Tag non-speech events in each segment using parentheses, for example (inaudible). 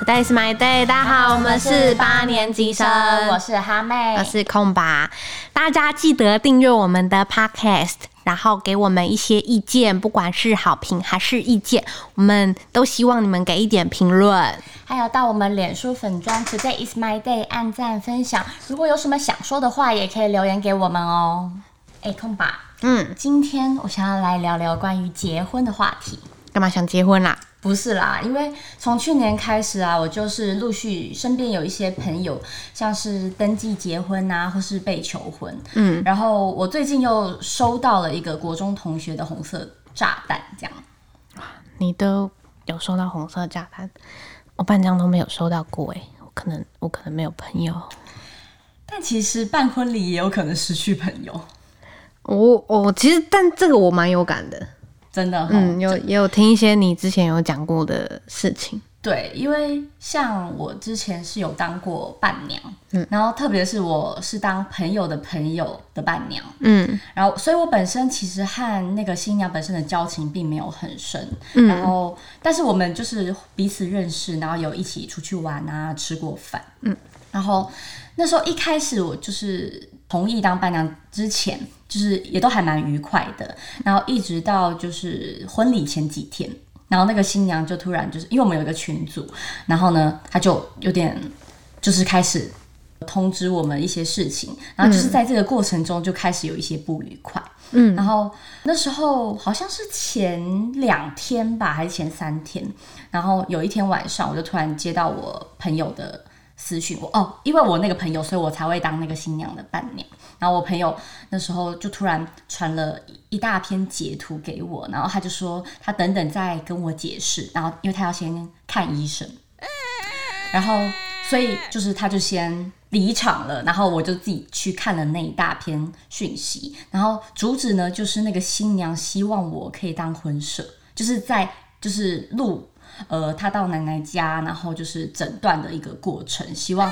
Today is my day，大家好，我们是八年级生，我是哈妹，我是空吧。大家记得订阅我们的 Podcast，然后给我们一些意见，不管是好评还是意见，我们都希望你们给一点评论。还有到我们脸书粉专 Today is my day 按赞分享。如果有什么想说的话，也可以留言给我们哦。哎，空吧，嗯，今天我想要来聊聊关于结婚的话题。干嘛想结婚啦？不是啦，因为从去年开始啊，我就是陆续身边有一些朋友，像是登记结婚啊，或是被求婚。嗯，然后我最近又收到了一个国中同学的红色炸弹，这样。你都有收到红色炸弹，我半张都没有收到过哎，我可能我可能没有朋友。但其实办婚礼也有可能失去朋友。我我其实，但这个我蛮有感的。真的，嗯，有也有听一些你之前有讲过的事情。对，因为像我之前是有当过伴娘，嗯，然后特别是我是当朋友的朋友的伴娘，嗯，然后所以我本身其实和那个新娘本身的交情并没有很深，嗯，然后但是我们就是彼此认识，然后有一起出去玩啊，吃过饭，嗯，然后那时候一开始我就是同意当伴娘之前。就是也都还蛮愉快的，然后一直到就是婚礼前几天，然后那个新娘就突然就是因为我们有一个群组，然后呢，她就有点就是开始通知我们一些事情，然后就是在这个过程中就开始有一些不愉快，嗯，然后那时候好像是前两天吧，还是前三天，然后有一天晚上我就突然接到我朋友的私讯，我。哦，因为我那个朋友，所以我才会当那个新娘的伴娘。然后我朋友那时候就突然传了一大篇截图给我，然后他就说他等等再跟我解释，然后因为他要先看医生，然后所以就是他就先离场了，然后我就自己去看了那一大篇讯息，然后主旨呢就是那个新娘希望我可以当婚摄，就是在就是录呃他到奶奶家，然后就是诊断的一个过程，希望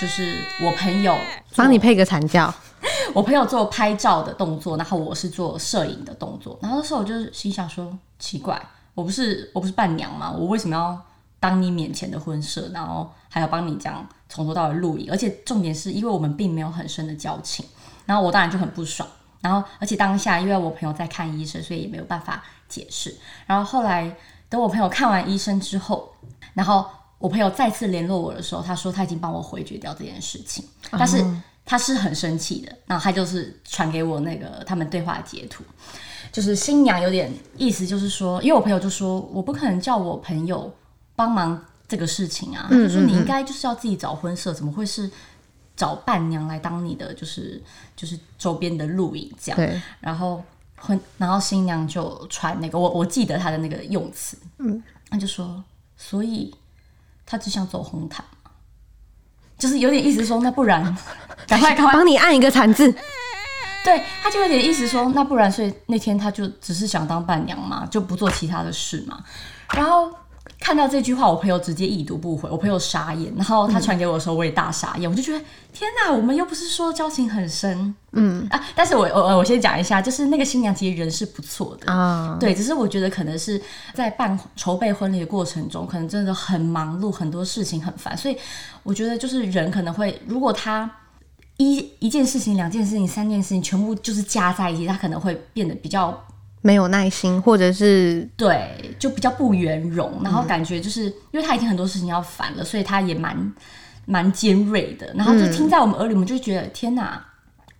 就是我朋友帮你配个惨叫。(laughs) 我朋友做拍照的动作，然后我是做摄影的动作。然后那时候我就心想说：奇怪，我不是我不是伴娘吗？我为什么要当你面前的婚摄，然后还要帮你这样从头到尾录影？而且重点是因为我们并没有很深的交情。然后我当然就很不爽。然后而且当下因为我朋友在看医生，所以也没有办法解释。然后后来等我朋友看完医生之后，然后我朋友再次联络我的时候，他说他已经帮我回绝掉这件事情，但是。他是很生气的，然后他就是传给我那个他们对话截图，就是新娘有点意思，就是说，因为我朋友就说我不可能叫我朋友帮忙这个事情啊，就说你应该就是要自己找婚摄，怎么会是找伴娘来当你的就是就是周边的录影这样？然后婚，然后新娘就传那个我我记得她的那个用词，嗯，她就说，所以她只想走红毯。就是有点意思说，那不然 (laughs) 赶快赶快帮你按一个惨字。对，他就有点意思说，那不然所以那天他就只是想当伴娘嘛，就不做其他的事嘛。然后看到这句话，我朋友直接已读不回，我朋友傻眼。然后他传给我的时候，我也大傻眼。我就觉得天哪，我们又不是说交情很深，嗯啊。但是我我我先讲一下，就是那个新娘其实人是不错的啊，对，只是我觉得可能是在办筹备婚礼的过程中，可能真的很忙碌，很多事情很烦，所以。我觉得就是人可能会，如果他一一件事情、两件事情、三件事情全部就是加在一起，他可能会变得比较没有耐心，或者是对，就比较不圆融。然后感觉就是因为他已经很多事情要烦了，所以他也蛮蛮尖锐的。然后就听在我们耳里，我们就觉得天哪，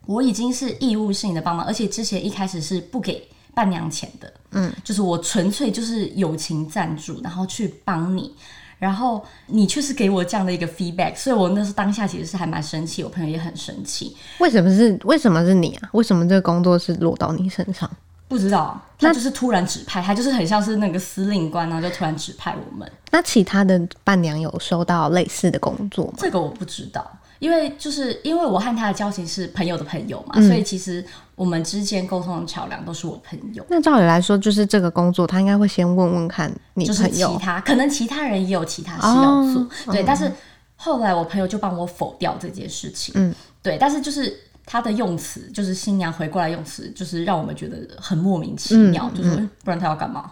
我已经是义务性的帮忙，而且之前一开始是不给伴娘钱的，嗯，就是我纯粹就是友情赞助，然后去帮你。然后你却是给我这样的一个 feedback，所以我那时候当下其实是还蛮生气，我朋友也很生气。为什么是为什么是你啊？为什么这个工作是落到你身上？不知道，他就是突然指派，他就是很像是那个司令官，然后就突然指派我们。那其他的伴娘有收到类似的工作吗？这个我不知道。因为就是因为我和他的交情是朋友的朋友嘛，所以其实我们之间沟通的桥梁都是我朋友。那照理来说，就是这个工作他应该会先问问看你朋友，其他可能其他人也有其他事要做，对。但是后来我朋友就帮我否掉这件事情，嗯，对。但是就是他的用词，就是新娘回过来用词，就是让我们觉得很莫名其妙，就是不然他要干嘛？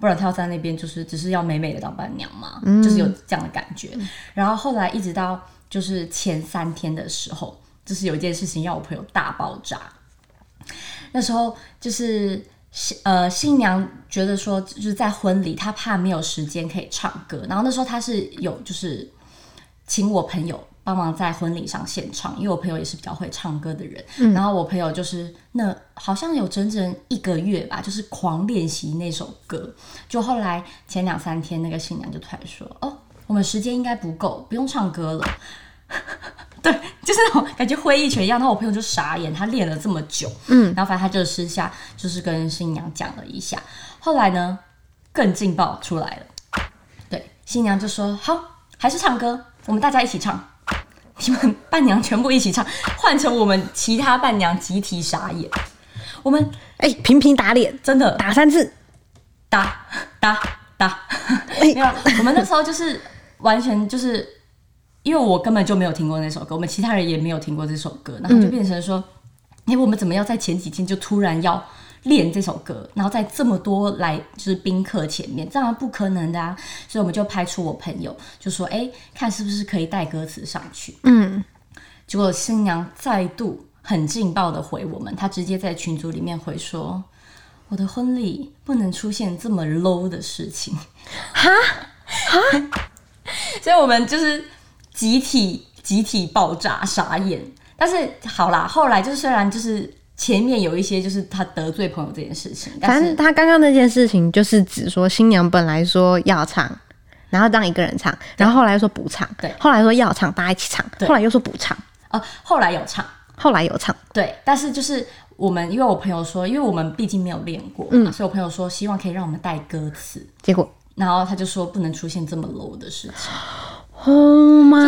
不然他要在那边就是只是要美美的当伴娘嘛，就是有这样的感觉。然后后来一直到就是前三天的时候，就是有一件事情让我朋友大爆炸。那时候就是新呃新娘觉得说就是在婚礼，她怕没有时间可以唱歌，然后那时候她是有就是请我朋友帮忙在婚礼上献唱，因为我朋友也是比较会唱歌的人，然后我朋友就是那好像有整整一个月吧，就是狂练习那首歌，就后来前两三天那个新娘就突然说哦，我们时间应该不够，不用唱歌了。对，就是那种感觉挥一拳一样。然后我朋友就傻眼，他练了这么久，嗯，然后反正他就私下就是跟新娘讲了一下。后来呢，更劲爆出来了。对，新娘就说：“好，还是唱歌，我们大家一起唱。你们伴娘全部一起唱，换成我们其他伴娘集体傻眼。我们哎，频频打脸，真的打三次，打打打。(laughs) 没有，我们那时候就是完全就是。”因为我根本就没有听过那首歌，我们其他人也没有听过这首歌，然后就变成说，哎，我们怎么要在前几天就突然要练这首歌，然后在这么多来就是宾客前面，这样不可能的啊！所以我们就拍出我朋友就说，哎，看是不是可以带歌词上去。嗯，结果新娘再度很劲爆的回我们，她直接在群组里面回说，我的婚礼不能出现这么 low 的事情，哈哈，所以我们就是。集体集体爆炸傻眼，但是好啦，后来就是虽然就是前面有一些就是他得罪朋友这件事情，反正他刚刚那件事情就是指说新娘本来说要唱，然后让一个人唱，然后后来又说不唱，对，后来说要唱，大家一起唱，后来又说不唱，哦，后来有唱，后来有唱，对，但是就是我们因为我朋友说，因为我们毕竟没有练过，嗯，所以我朋友说希望可以让我们带歌词，结果。然后他就说不能出现这么 low 的事情。Oh my，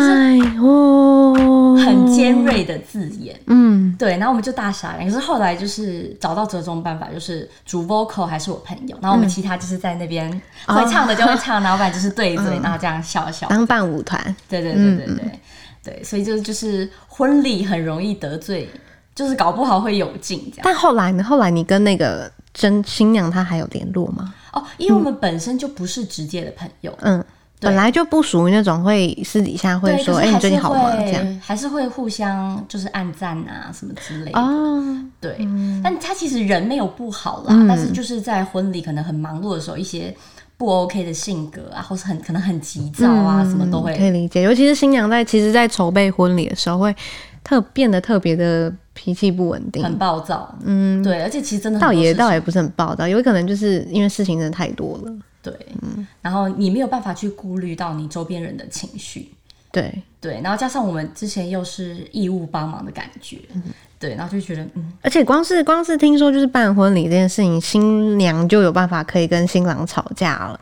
尖锐的字眼，嗯，对，然后我们就大傻眼。可是后来就是找到折中办法，就是主 vocal 还是我朋友，然后我们其他就是在那边会唱的就会唱，(laughs) 然后不然就是对嘴，然后这样笑笑当伴舞团。对对对对对对，所以就就是婚礼很容易得罪，就是搞不好会有劲这样。但后来呢？后来你跟那个真新娘她还有联络吗？哦，因为我们本身就不是直接的朋友，嗯。本来就不属于那种会私底下会说，哎，你最近好吗？这样还是会互相就是暗赞啊什么之类的。哦，对，但他其实人没有不好啦，但是就是在婚礼可能很忙碌的时候，一些不 OK 的性格啊，或是很可能很急躁啊，什么都会可以理解。尤其是新娘在其实，在筹备婚礼的时候，会特变得特别的脾气不稳定，很暴躁。嗯，对，而且其实真的倒也倒也不是很暴躁，有可能就是因为事情真的太多了。对，嗯。然后你没有办法去顾虑到你周边人的情绪，对。对，然后加上我们之前又是义务帮忙的感觉，嗯。对，然后就觉得，嗯，而且光是光是听说就是办婚礼这件事情，新娘就有办法可以跟新郎吵架了，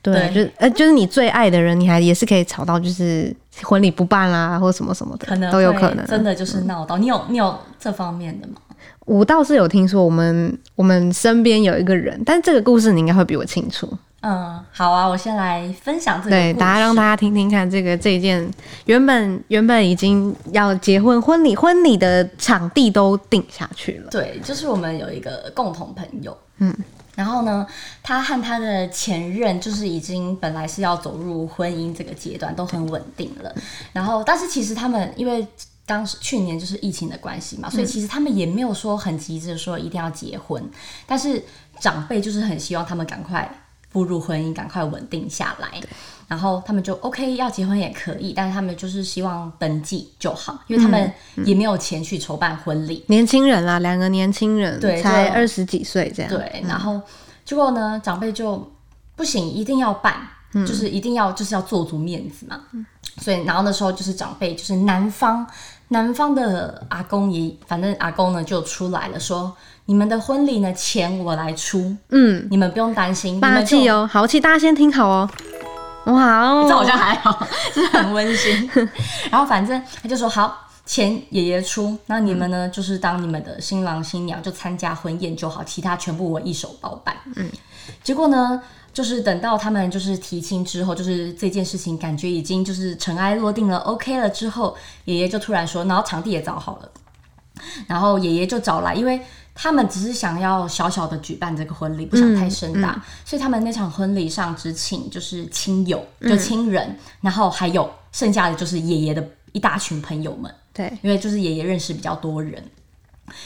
对，就呃就是你最爱的人，你还也是可以吵到就是婚礼不办啦，或什么什么的，可能都有可能，真的就是闹到。你有你有这方面的吗？我倒是有听说，我们我们身边有一个人，但这个故事你应该会比我清楚。嗯，好啊，我先来分享这个。对，大家让大家听听看，这个这一件原本原本已经要结婚婚礼婚礼的场地都定下去了。对，就是我们有一个共同朋友，嗯，然后呢，他和他的前任就是已经本来是要走入婚姻这个阶段，都很稳定了。然后，但是其实他们因为当时去年就是疫情的关系嘛，所以其实他们也没有说很急着说一定要结婚，但是长辈就是很希望他们赶快。步入婚姻，赶快稳定下来，然后他们就 OK，要结婚也可以，但是他们就是希望登记就好，因为他们也没有钱去筹办婚礼。年轻人啦，两个年轻人，对，才二十几岁这样。对，然后结果呢，长辈就不行，一定要办，就是一定要就是要做足面子嘛。所以，然后那时候就是长辈，就是男方男方的阿公也，反正阿公呢就出来了说。你们的婚礼呢？钱我来出，嗯，你们不用担心。霸气哦，豪气！大家先听好哦。哇哦，这好像还好，(laughs) 就是很温馨。然后反正他就说好，钱爷爷出，那你们呢，就是当你们的新郎新娘，就参加婚宴就好，其他全部我一手包办。嗯，结果呢，就是等到他们就是提亲之后，就是这件事情感觉已经就是尘埃落定了，OK 了之后，爷爷就突然说，然后场地也找好了，然后爷爷就找来，因为。他们只是想要小小的举办这个婚礼，不想太盛大，所以他们那场婚礼上只请就是亲友，就亲人，然后还有剩下的就是爷爷的一大群朋友们。对，因为就是爷爷认识比较多人。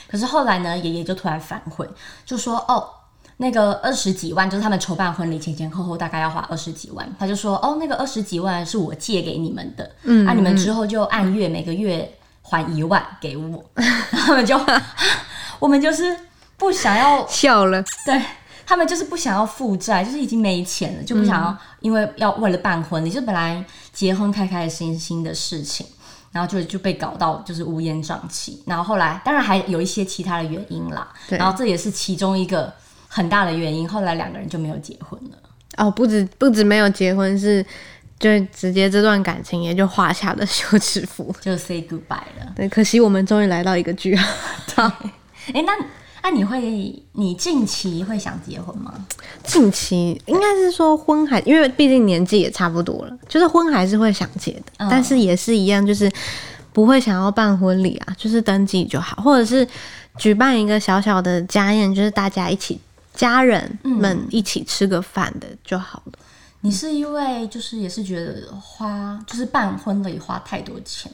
可是后来呢，爷爷就突然反悔，就说：“哦，那个二十几万，就是他们筹办婚礼前前后后大概要花二十几万。”他就说：“哦，那个二十几万是我借给你们的，嗯，那你们之后就按月每个月还一万给我。(laughs) ”他们就。我们就是不想要笑了，对他们就是不想要负债，就是已经没钱了，就不想要，因为要为了办婚礼，就本来结婚开开心心的事情，然后就就被搞到就是乌烟瘴气，然后后来当然还有一些其他的原因啦，然后这也是其中一个很大的原因，后来两个人就没有结婚了。哦，不止不止没有结婚，是就直接这段感情也就画下了休止符，就 say goodbye 了。对，可惜我们终于来到一个句号。(laughs) 哎，那那你会，你近期会想结婚吗？近期应该是说婚还，因为毕竟年纪也差不多了，就是婚还是会想结的，但是也是一样，就是不会想要办婚礼啊，就是登记就好，或者是举办一个小小的家宴，就是大家一起家人们一起吃个饭的就好了。你是因为就是也是觉得花就是办婚礼花太多钱？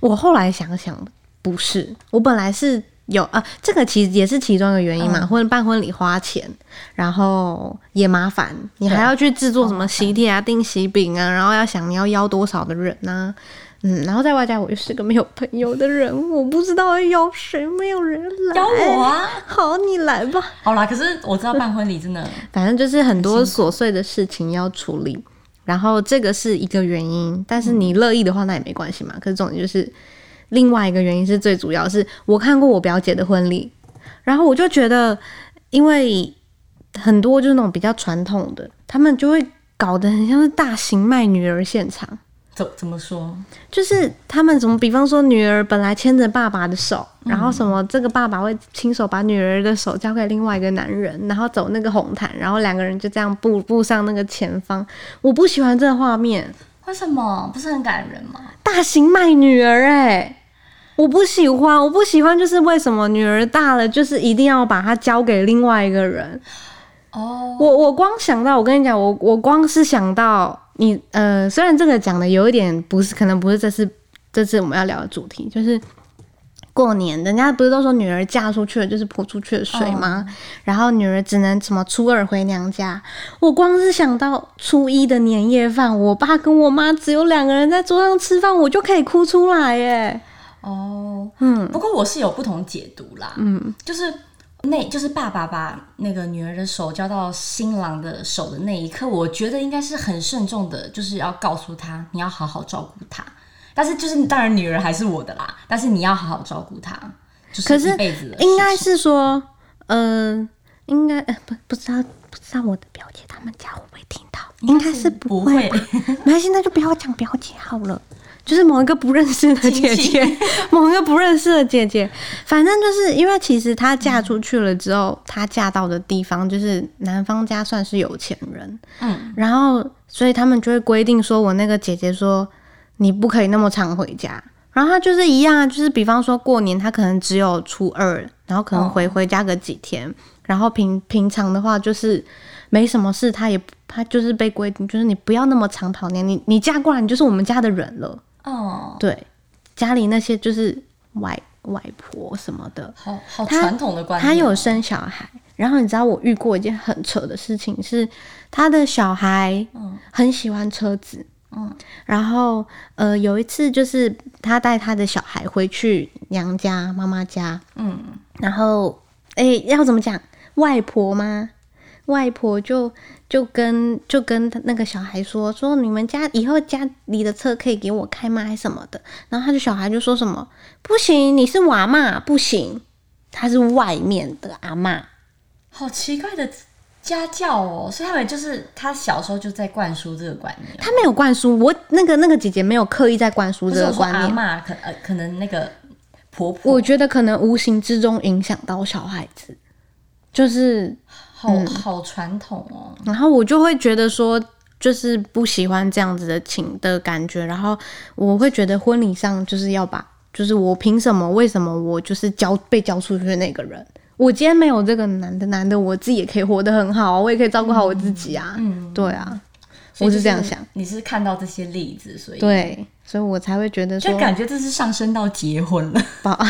我后来想想不是，我本来是。有啊，这个其实也是其中一个原因嘛。婚办婚礼花钱，然后也麻烦，你还要去制作什么喜帖啊、订喜饼啊，然后要想你要邀多少的人啊？嗯，然后在外加我又是个没有朋友的人，我不知道要邀谁，没有人来。邀我啊！好，你来吧。好啦，可是我知道办婚礼真的，反正就是很多琐碎的事情要处理，然后这个是一个原因。但是你乐意的话，那也没关系嘛。可是重点就是。另外一个原因是最主要是我看过我表姐的婚礼，然后我就觉得，因为很多就是那种比较传统的，他们就会搞得很像是大型卖女儿现场。怎怎么说？就是他们怎么，比方说女儿本来牵着爸爸的手，然后什么这个爸爸会亲手把女儿的手交给另外一个男人，然后走那个红毯，然后两个人就这样步步上那个前方。我不喜欢这个画面。为什么？不是很感人吗？大型卖女儿，哎。我不喜欢，我不喜欢，就是为什么女儿大了，就是一定要把她交给另外一个人。哦，我我光想到，我跟你讲，我我光是想到你，呃，虽然这个讲的有一点不是，可能不是这次这次我们要聊的主题，就是过年，人家不是都说女儿嫁出去了就是泼出去的水吗？然后女儿只能什么初二回娘家。我光是想到初一的年夜饭，我爸跟我妈只有两个人在桌上吃饭，我就可以哭出来耶。哦，嗯，不过我是有不同解读啦，嗯，就是那，就是爸爸把那个女儿的手交到新郎的手的那一刻，我觉得应该是很慎重的，就是要告诉他你要好好照顾他，但是就是当然女儿还是我的啦，但是你要好好照顾他，就是一辈子应该是说，嗯，应该呃不不知道不知道我的表姐他们家会不会听到，应该是不会，没关系，那就不要讲表姐好了。就是某一个不认识的姐姐，(laughs) 某一个不认识的姐姐，反正就是因为其实她嫁出去了之后，她嫁到的地方就是男方家算是有钱人，嗯，然后所以他们就会规定说，我那个姐姐说你不可以那么常回家，然后她就是一样，就是比方说过年，她可能只有初二，然后可能回回家个几天，然后平平常的话就是没什么事，她也她就是被规定，就是你不要那么常跑年，你你嫁过来，你就是我们家的人了。哦，对，家里那些就是外外婆什么的，好好传统的观念。他有生小孩，然后你知道我遇过一件很扯的事情，是他的小孩很喜欢车子，嗯，然后呃有一次就是他带他的小孩回去娘家妈妈家，嗯，然后哎要怎么讲？外婆吗？外婆就就跟就跟那个小孩说说你们家以后家里的车可以给我开吗？还什么的？然后他的小孩就说什么不行，你是娃嘛，不行，他是外面的阿妈，好奇怪的家教哦。所以他们就是他小时候就在灌输这个观念，他没有灌输我那个那个姐姐没有刻意在灌输这个观念，阿妈可呃可能那个婆婆，我觉得可能无形之中影响到小孩子，就是。好好传统哦，然后我就会觉得说，就是不喜欢这样子的情的感觉，然后我会觉得婚礼上就是要把，就是我凭什么？为什么我就是交被交出去的那个人，我今天没有这个男的，男的我自己也可以活得很好，我也可以照顾好我自己啊。嗯，对啊，我是这样想。你是看到这些例子，所以对，所以我才会觉得说，感觉这是上升到结婚了。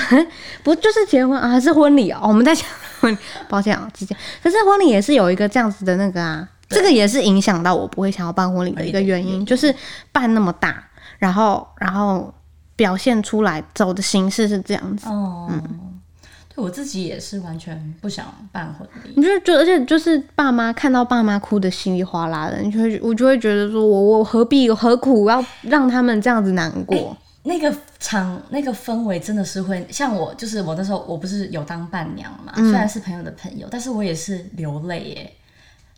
(laughs) 不就是结婚啊，还是婚礼啊？我们在讲婚，(laughs) 抱歉啊，直接。可是婚礼也是有一个这样子的那个啊，这个也是影响到我不会想要办婚礼的一个原因，就是办那么大，然后然后表现出来走的形式是这样子。哦，嗯。我自己也是完全不想办婚礼，你就就而且就是爸妈看到爸妈哭的稀里哗啦的，你就会我就会觉得说我我何必何苦要让他们这样子难过？那个场那个氛围真的是会像我，就是我那时候我不是有当伴娘嘛，虽然是朋友的朋友，但是我也是流泪耶，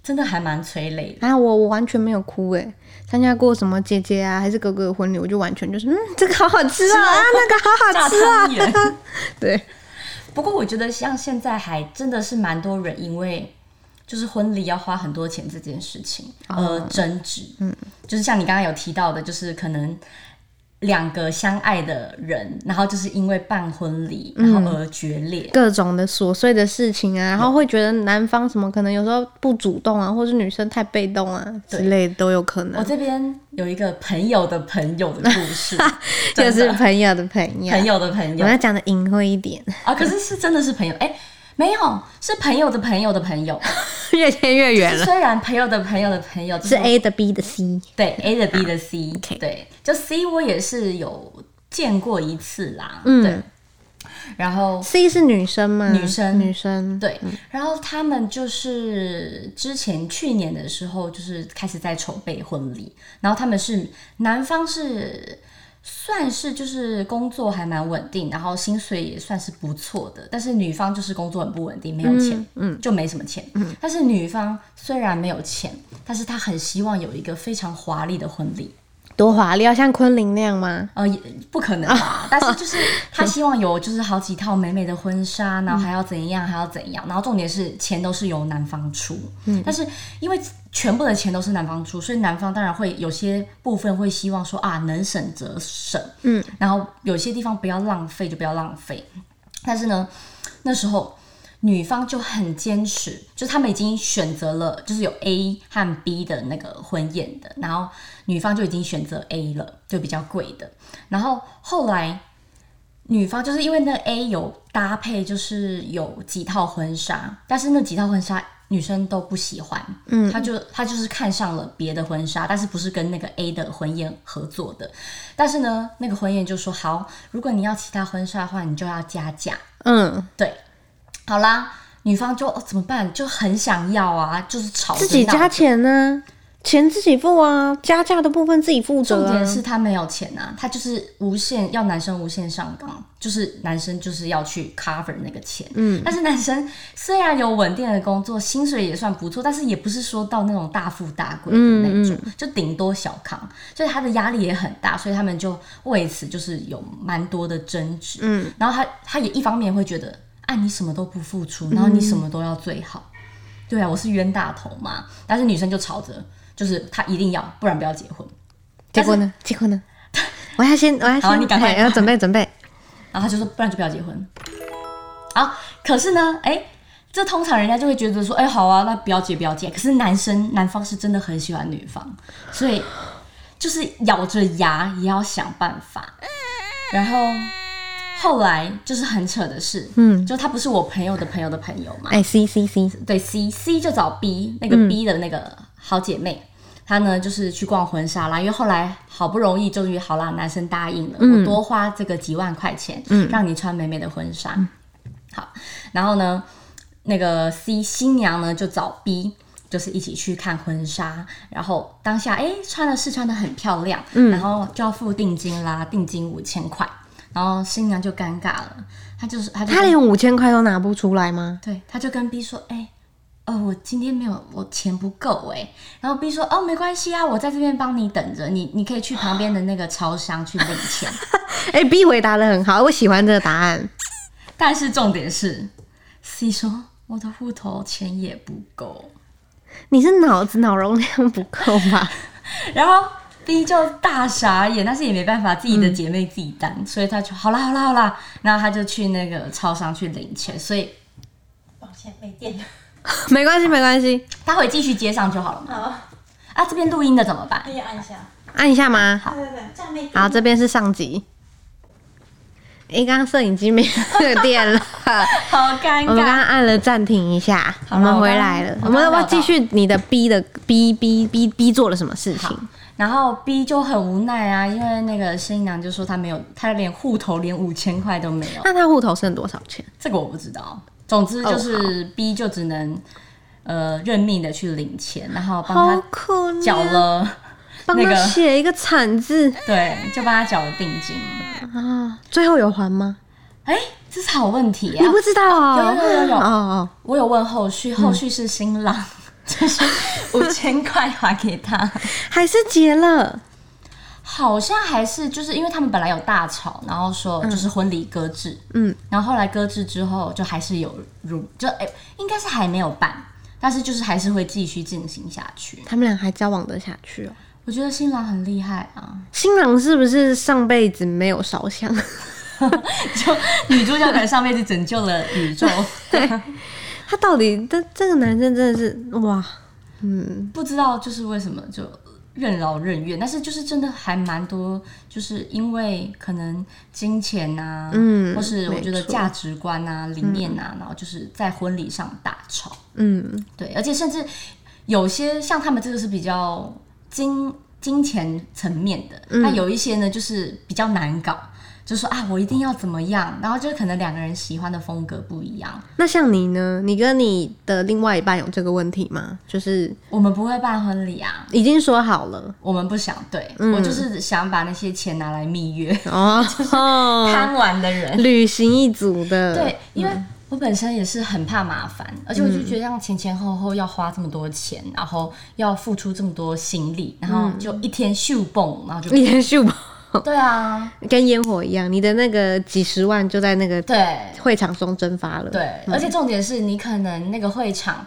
真的还蛮催泪的。啊，我我完全没有哭哎，参加过什么姐姐啊还是哥哥的婚礼，我就完全就是嗯，这个好好吃啊，啊那个好好吃啊，(laughs) 对。不过我觉得像现在还真的是蛮多人因为就是婚礼要花很多钱这件事情而争执，嗯，就是像你刚刚有提到的，就是可能。两个相爱的人，然后就是因为办婚礼，然后而决裂，各种的琐碎的事情啊，然后会觉得男方什么可能有时候不主动啊，或是女生太被动啊之类都有可能。我这边有一个朋友的朋友的故事，(laughs) 就是朋友的朋友，朋友的朋友，我要讲的隐晦一点。啊，可是是真的是朋友，哎。没有，是朋友的朋友的朋友，(laughs) 越牵越远了。虽然朋友的朋友的朋友是 A 的 B 的 C，对 A 的 B 的 C，对，就 C 我也是有见过一次啦。嗯，对。然后 C 是女生吗？女生，女生。对，然后他们就是之前去年的时候，就是开始在筹备婚礼，然后他们是男方是。算是就是工作还蛮稳定，然后薪水也算是不错的，但是女方就是工作很不稳定，没有钱，嗯，就没什么钱。嗯，但是女方虽然没有钱，但是她很希望有一个非常华丽的婚礼。多华丽，要像昆凌那样吗？呃，不可能吧。但是就是他希望有就是好几套美美的婚纱，然后还要怎样，还要怎样。然后重点是钱都是由男方出。嗯。但是因为全部的钱都是男方出，所以男方当然会有些部分会希望说啊，能省则省。嗯。然后有些地方不要浪费就不要浪费。但是呢，那时候。女方就很坚持，就他们已经选择了，就是有 A 和 B 的那个婚宴的，然后女方就已经选择 A 了，就比较贵的。然后后来女方就是因为那 A 有搭配，就是有几套婚纱，但是那几套婚纱女生都不喜欢，嗯，她就她就是看上了别的婚纱，但是不是跟那个 A 的婚宴合作的。但是呢，那个婚宴就说好，如果你要其他婚纱的话，你就要加价，嗯，对。好啦，女方就哦怎么办？就很想要啊，就是吵自己加钱呢，钱自己付啊，加价的部分自己负责。重点是他没有钱啊，他就是无限要男生无限上纲，就是男生就是要去 cover 那个钱。嗯，但是男生虽然有稳定的工作，薪水也算不错，但是也不是说到那种大富大贵的那种，就顶多小康，所以他的压力也很大，所以他们就为此就是有蛮多的争执。嗯，然后他他也一方面会觉得。哎，你什么都不付出，然后你什么都要最好，对啊，我是冤大头嘛。但是女生就吵着，就是她一定要，不然不要结婚。结婚呢？结婚呢？(laughs) 我要先，我要先，你赶快要准备准备。然后他就说，不然就不要结婚。好，可是呢，哎，这通常人家就会觉得说，哎，好啊，那不要结，不要结。可是男生男方是真的很喜欢女方，所以就是咬着牙也要想办法。然后。后来就是很扯的事，嗯，就他不是我朋友的朋友的朋友嘛，哎，C C C，对，C C 就找 B 那个 B 的那个好姐妹，她呢就是去逛婚纱啦，因为后来好不容易终于好啦，男生答应了，我多花这个几万块钱，嗯，让你穿美美的婚纱，好，然后呢，那个 C 新娘呢就找 B，就是一起去看婚纱，然后当下哎穿的试穿的很漂亮，嗯，然后就要付定金啦，定金五千块。然后新娘就尴尬了，她就是她，她连五千块都拿不出来吗？对，她就跟 B 说：“哎，哦，我今天没有，我钱不够哎。”然后 B 说：“哦，没关系啊，我在这边帮你等着，你你可以去旁边的那个超商去领钱。” (gasps) 哎，B 回答的很好，我喜欢这个答案。但是重点是，C 说：“我的户头钱也不够。”你是脑子脑容量不够吗？(laughs) 然后。B 就大傻眼，但是也没办法，自己的姐妹自己担，所以他就好啦好啦好啦，然后他就去那个超商去领钱，所以抱歉没电了。(laughs) 没关系，没关系，待会继续接上就好了嘛。好，啊，这边录音的怎么办可？以按一下。按一下吗？对对对，这样没。好，这边是上集。诶，刚刚摄影机没有电了，(laughs) 好尴尬我们刚刚按了暂停一下，我们回来了。我们要继续你的 B 的 B B B B 做了什么事情？然后 B 就很无奈啊，因为那个新娘就说她没有，她连户头连五千块都没有。那她户头剩多少钱？这个我不知道。总之就是 B 就只能呃认命的去领钱，然后帮好他，缴了，帮他那个写一个惨字对，就帮他缴了定金。啊，最后有还吗？哎，这是好问题啊！你不知道哦？有有有有有哦哦，我有问后续，后续是新郎，就是五千块还给他，还是结了。好像还是就是因为他们本来有大吵，然后说就是婚礼搁置，嗯，然后后来搁置之后就还是有如就哎、应该是还没有办，但是就是还是会继续进行下去。他们俩还交往得下去哦。我觉得新郎很厉害啊，新郎是不是上辈子没有烧香？(laughs) 就女主角可能上辈子拯救了宇宙，(laughs) 他到底这这个男生真的是哇，嗯，不知道就是为什么就任劳任怨，但是就是真的还蛮多，就是因为可能金钱啊，嗯或是我觉得价值观啊、理念啊，然后就是在婚礼上大吵，嗯，对，而且甚至有些像他们这个是比较金金钱层面的，嗯。那有一些呢就是比较难搞。就说啊，我一定要怎么样，然后就可能两个人喜欢的风格不一样，那像你呢？你跟你的另外一半有这个问题吗？就是我们不会办婚礼啊，已经说好了。我们不想，对、嗯。我就是想把那些钱拿来蜜月，哦，(laughs) 就是贪玩的人。旅行一族的，对，因为我本身也是很怕麻烦，而且我就觉得这样前前后后要花这么多钱，然后要付出这么多心力，然后就一天秀蹦，然后就连续吧，对啊，跟烟火一样，你的那个几十万就在那个对会场中蒸发了。对，而且重点是你可能那个会场。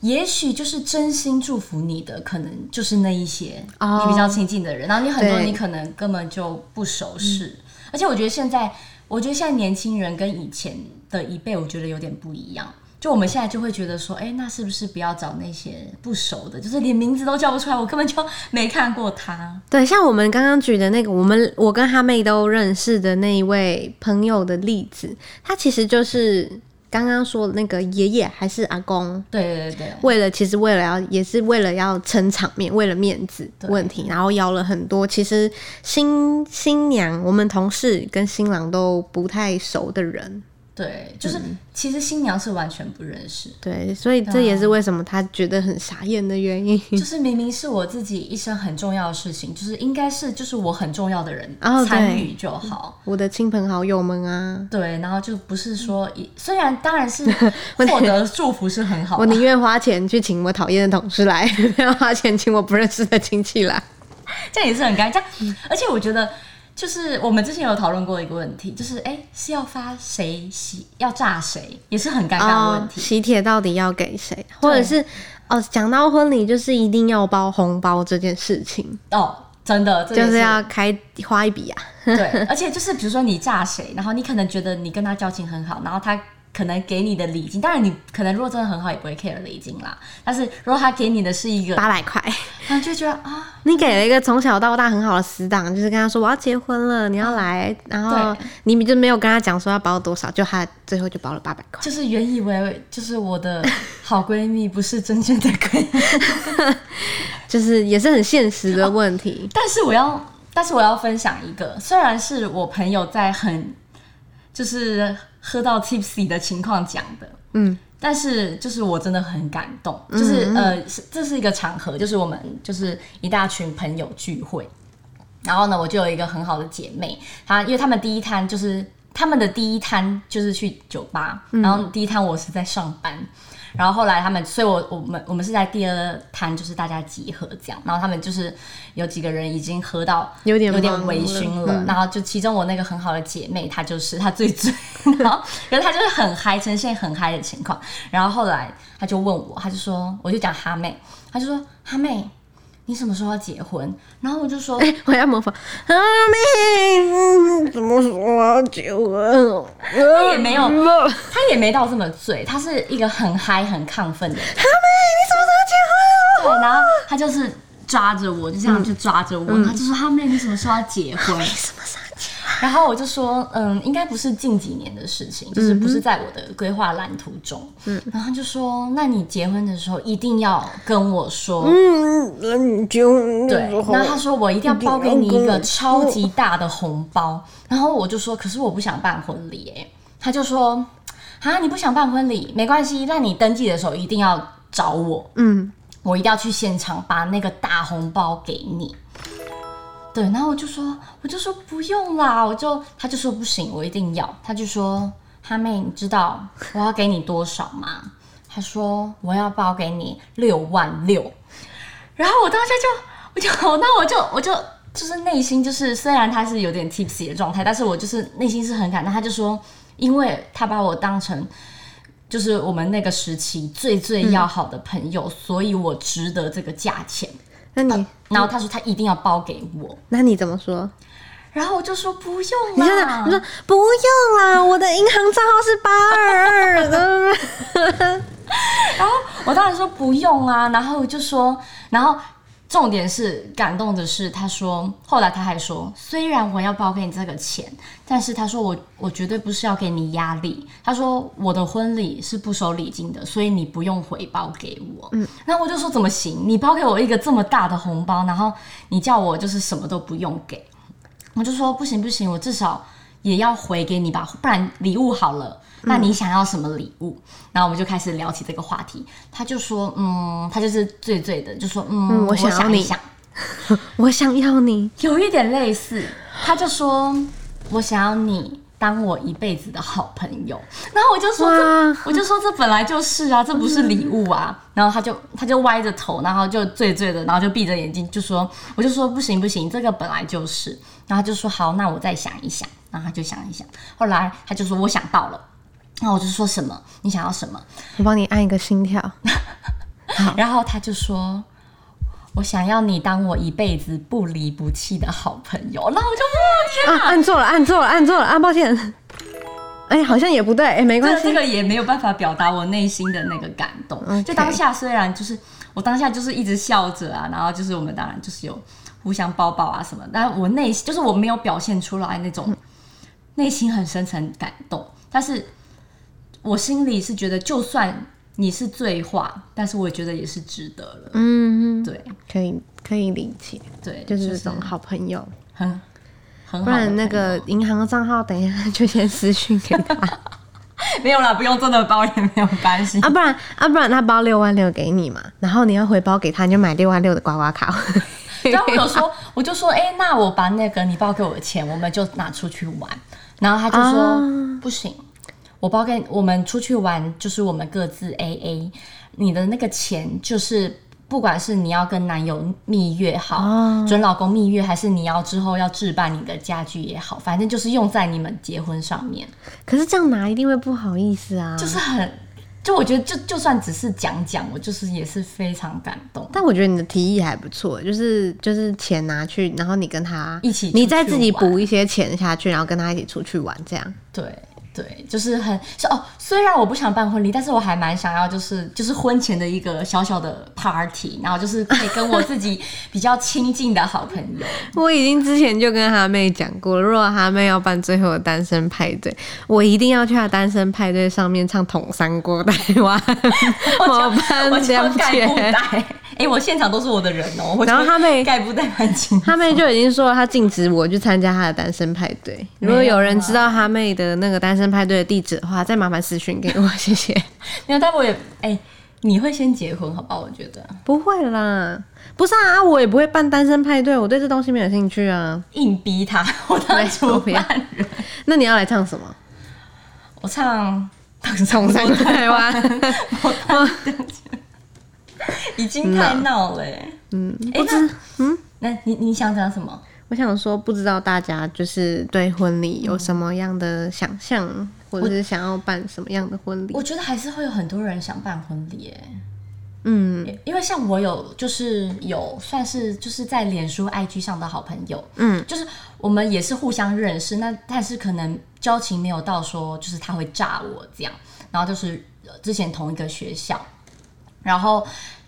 也许就是真心祝福你的，可能就是那一些哦你比较亲近的人，然后你很多你可能根本就不熟识，而且我觉得现在，我觉得现在年轻人跟以前的一辈，我觉得有点不一样。就我们现在就会觉得说，哎、那是不是不要找那些不熟的，就是连名字都叫不出来，我根本就没看过他。对，像我们刚刚举的那个，我们我跟哈妹都认识的那一位朋友的例子，他其实就是刚刚说的那个爷爷还是阿公，对对对。对，为了其实为了要也是为了要撑场面，为了面子对问题，然后邀了很多其实新新娘我们同事跟新郎都不太熟的人，对，就是、其实新娘是完全不认识，对，所以这也是为什么他觉得很傻眼的原因。就是明明是我自己一生很重要的事情，就是应该是就是我很重要的人参与就好。我的亲朋好友们啊，对，然后就不是说以，虽然当然是 (laughs) 获得祝福是很好啊，我宁愿花钱去请我讨厌的同事来，(laughs) 不要花钱请我不认识的亲戚来。这样也是很尴尬。而且我觉得，就是我们之前有讨论过一个问题，就是哎，是要发谁喜，要炸谁，也是很尴尬的问哦，题。喜帖到底要给谁，或者是哦，讲到婚礼就是一定要包红包这件事情，哦，真的，就是要开花一笔啊。(laughs) 对，而且就是比如说你炸谁，然后你可能觉得你跟他交情很好，然后他可能给你的礼金，当然你可能如果真的很好，也不会 care 礼金啦。但是如果他给你的是一个，八百块，然后就觉得啊，你给了一个从小到大很好的死党，就是跟他说我要结婚了，你要来，然后对你就没有跟他讲说要包多少，就他最后就包了八百块。就是原以为就是我的好闺蜜不是真正的闺蜜，(laughs) 就是也是很现实的问题。但是我要，但是我要分享一个，虽然是我朋友在很就是喝到 tipsy 的情况讲的，嗯，但是就是我真的很感动，就是呃，是这是一个场合，就是我们就是一大群朋友聚会，然后呢，我就有一个很好的姐妹，她因为他们第一摊就是他们的第一摊就是去酒吧，然后第一摊我是在上班。然后后来他们，所以我我们我们是在第二摊，就是大家集合这样。然后他们就是有几个人已经喝到有点有点微醺了了，然后就其中我那个很好的姐妹，她就是她最醉，然后可是她就是很嗨，呈现很嗨的情况。然后后来她就问我，她就说，我就讲哈妹，她就说哈妹，你什么时候要结婚？然后我就说，哎我要模仿哈妹，怎么说要结婚？他也没有，他也没到这么醉，他是一个很嗨、很亢奋的人。阿妹，你什么时候结婚？对，然后他就是抓着我，就这样就抓着我，他就说：“哈妹，你什么时候要结婚？”什么时候？然后我就说，嗯，应该不是近几年的事情，就是不是在我的规划蓝图中。嗯，然后就说，那你结婚的时候一定要跟我说。嗯，那你结婚对。然后他说，我一定要包给你一个超级大的红包。然后我就说，可是我不想办婚礼哎。他就说，啊，你不想办婚礼没关系，那你登记的时候一定要找我。嗯，我一定要去现场把那个大红包给你。对，然后我就说，我就说不用啦，我就他就说不行，我一定要。他就说，哈妹，你知道我要给你多少吗？他说我要包给你六万六。然后我当时就，我就，那我就，我就，就是内心就是，虽然他是有点 tipsy 的状态，但是我就是内心是很感动。他就说，因为他把我当成就是我们那个时期最最要好的朋友，所以我值得这个价钱。那你，然后他说他一定要包给我，那你怎么说？然后我就说不用啦，你说不用啦，我的银行账号是八二二的。(laughs) 然后我当然说不用啊，然后就说，然后。重点是感动的是，他说后来他还说，虽然我要包给你这个钱，但是他说我我绝对不是要给你压力。他说我的婚礼是不收礼金的，所以你不用回报给我。嗯，那我就说怎么行？你包给我一个这么大的红包，然后你叫我就是什么都不用给，我就说不行不行，我至少也要回给你吧，不然礼物好了。那你想要什么礼物？然后我们就开始聊起这个话题。他就说，嗯，他就是醉醉的，就说，嗯，我想一想，(laughs) 我想要你，有一点类似。他就说，我想要你当我一辈子的好朋友。然后我就说，我就说这本来就是啊，这不是礼物啊。然后他就他就歪着头，然后就醉醉的，然后就闭着眼睛，就说，我就说不行不行，这个本来就是。然后他就说好，那我再想一想。然后他就想一想，后来他就说我想到了。那我就说什么？你想要什么？我帮你按一个心跳。(laughs) 然后他就说：“我想要你当我一辈子不离不弃的好朋友。”那我就哇天啊！按错了，按错了，按错了，啊！抱歉。哎，好像也不对，哎，没关系。这个也没有办法表达我内心的那个感动。就当下虽然就是我当下就是一直笑着啊，然后就是我们当然就是有互相抱抱啊什么，但我内心就是我没有表现出来那种内心很深层感动，但是。我心里是觉得，就算你是醉话，但是我也觉得也是值得了。嗯，对，可以可以理解。对，就是这种好朋友，很很好。不然那个银行账号，等一下就先私讯给他。(laughs) 没有啦，不用真的包也没有关系。啊，不然啊，不然他包六万六给你嘛，然后你要回包给他，你就买六万六的刮刮卡。(laughs) 然后我有说，我就说，哎，那我把那个你包给我的钱，我们就拿出去玩。然后他就说，不行。我包给我们出去玩，就是我们各自 A A，你的那个钱就是不管是你要跟男友蜜月好，准老公蜜月，还是你要之后要置办你的家具也好，反正就是用在你们结婚上面。可是这样拿一定会不好意思啊，就是很，就我觉得就就算只是讲讲，我就是也是非常感动。但我觉得你的提议还不错，就是就是钱拿去，然后你跟他一起，你再自己补一些钱下去，然后跟他一起出去玩，这样对。对，就是很是哦。虽然我不想办婚礼，但是我还蛮想要，就是就是婚前的一个小小的 party，然后就是可以跟我自己比较亲近的好朋友。(laughs) 我已经之前就跟哈妹讲过了，如果哈妹要办最后的单身派对，我一定要去她单身派对上面唱《捅三锅台湾》，(laughs) (laughs) 我办两天。哎，我现场都是我的人哦。然后他妹盖布袋很清他妹就已经说了，他禁止我去参加他的单身派对。如果有人知道他妹的那个单身派对的地址的话，再麻烦私讯给我，谢谢。(laughs) 没有，但我也哎，你会先结婚好不好？我觉得不会啦，不是啊，我也不会办单身派对，我对这东西没有兴趣啊。硬逼他，我当主办人。那你要来唱什么？我唱《重山台湾》。(laughs) 已经太闹了，嗯，哎，那，嗯，那你你想讲什么？我想说，不知道大家就是对婚礼有什么样的想象，或者是想要办什么样的婚礼？我觉得还是会有很多人想办婚礼，哎，嗯，因为像我有就是有算是就是在脸书 IG 上的好朋友，嗯，就是我们也是互相认识，那但是可能交情没有到说就是他会炸我这样，然后就是之前同一个学校，然后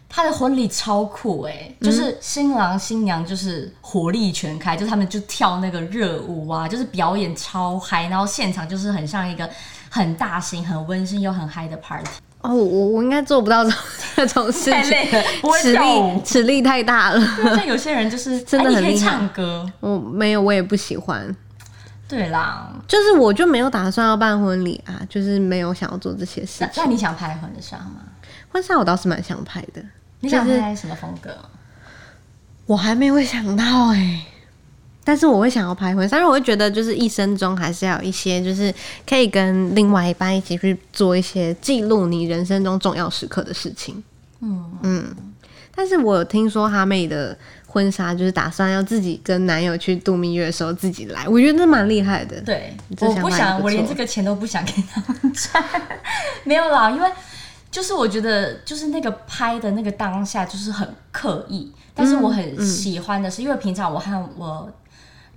他的婚礼超酷哎，就是新郎新娘就是火力全开，就他们就跳那个热舞啊，就是表演超嗨，然后现场就是很像一个很大型、很温馨又很嗨的 party。哦，我我应该做不到 (laughs) 这种事情，太累了，齿力齿力太大了。像有些人就是 (laughs) 真的很厉害，唱歌，我没有，我也不喜欢。对啦，就是我就没有打算要办婚礼啊，就是没有想要做这些事情。那你想拍婚纱吗？婚纱我倒是蛮想拍的。你想拍什么风格？我还没有想到哎。但是我会想要拍婚纱，因为我会觉得就是一生中还是要有一些，就是可以跟另外一半一起去做一些记录你人生中重要时刻的事情。嗯嗯。但是我有听说哈妹的婚纱就是打算要自己跟男友去度蜜月的时候自己来，我觉得这蛮厉害的。对，我不想，我连这个钱都不想给他们赚。没有啦，因为就是我觉得就是那个拍的那个当下就是很刻意，但是我很喜欢的是，因为平常我和我。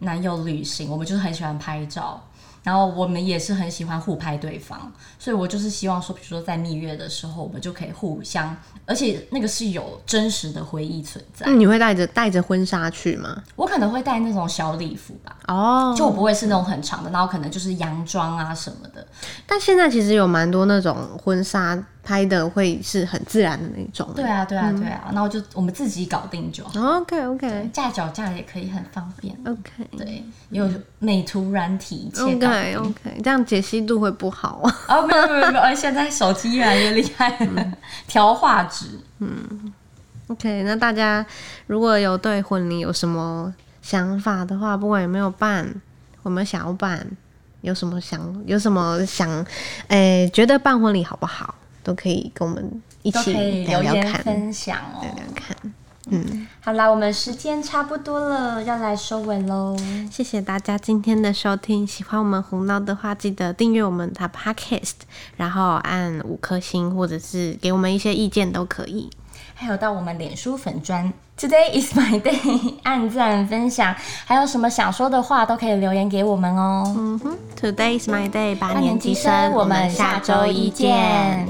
男友旅行，我们就是很喜欢拍照，然后我们也是很喜欢互拍对方，所以我就是希望说，比如说在蜜月的时候，我们就可以互相，而且那个是有真实的回忆存在。你会带着带着婚纱去吗？我可能会带那种小礼服吧，哦，就我不会是那种很长的，然后可能就是洋装啊什么的。但现在其实有蛮多那种婚纱。拍的会是很自然的那种。对啊，对啊，对啊，然后就我们自己搞定就好。OK，OK，架脚架也可以很方便。OK，对，有美图软体，一切 OK，OK，这样解析度会不好啊？哦，没有没有没有，现在手机越来越厉害了，(laughs) 调画质。嗯，OK，那大家如果有对婚礼有什么想法的话，不管有没有办，有没有想要办，有什么想有什么想，诶，觉得办婚礼好不好？都可以跟我们一起聊聊看，分享哦，聊聊看。嗯，好啦，我们时间差不多了，要来收尾喽。谢谢大家今天的收听，喜欢我们胡闹的话，记得订阅我们的 Podcast，然后按五颗星，或者是给我们一些意见都可以。还有到我们脸书粉砖 Today is my day，(laughs) 按赞分享，还有什么想说的话都可以留言给我们哦。嗯哼，Today is my day，八年级生，我们下周一见。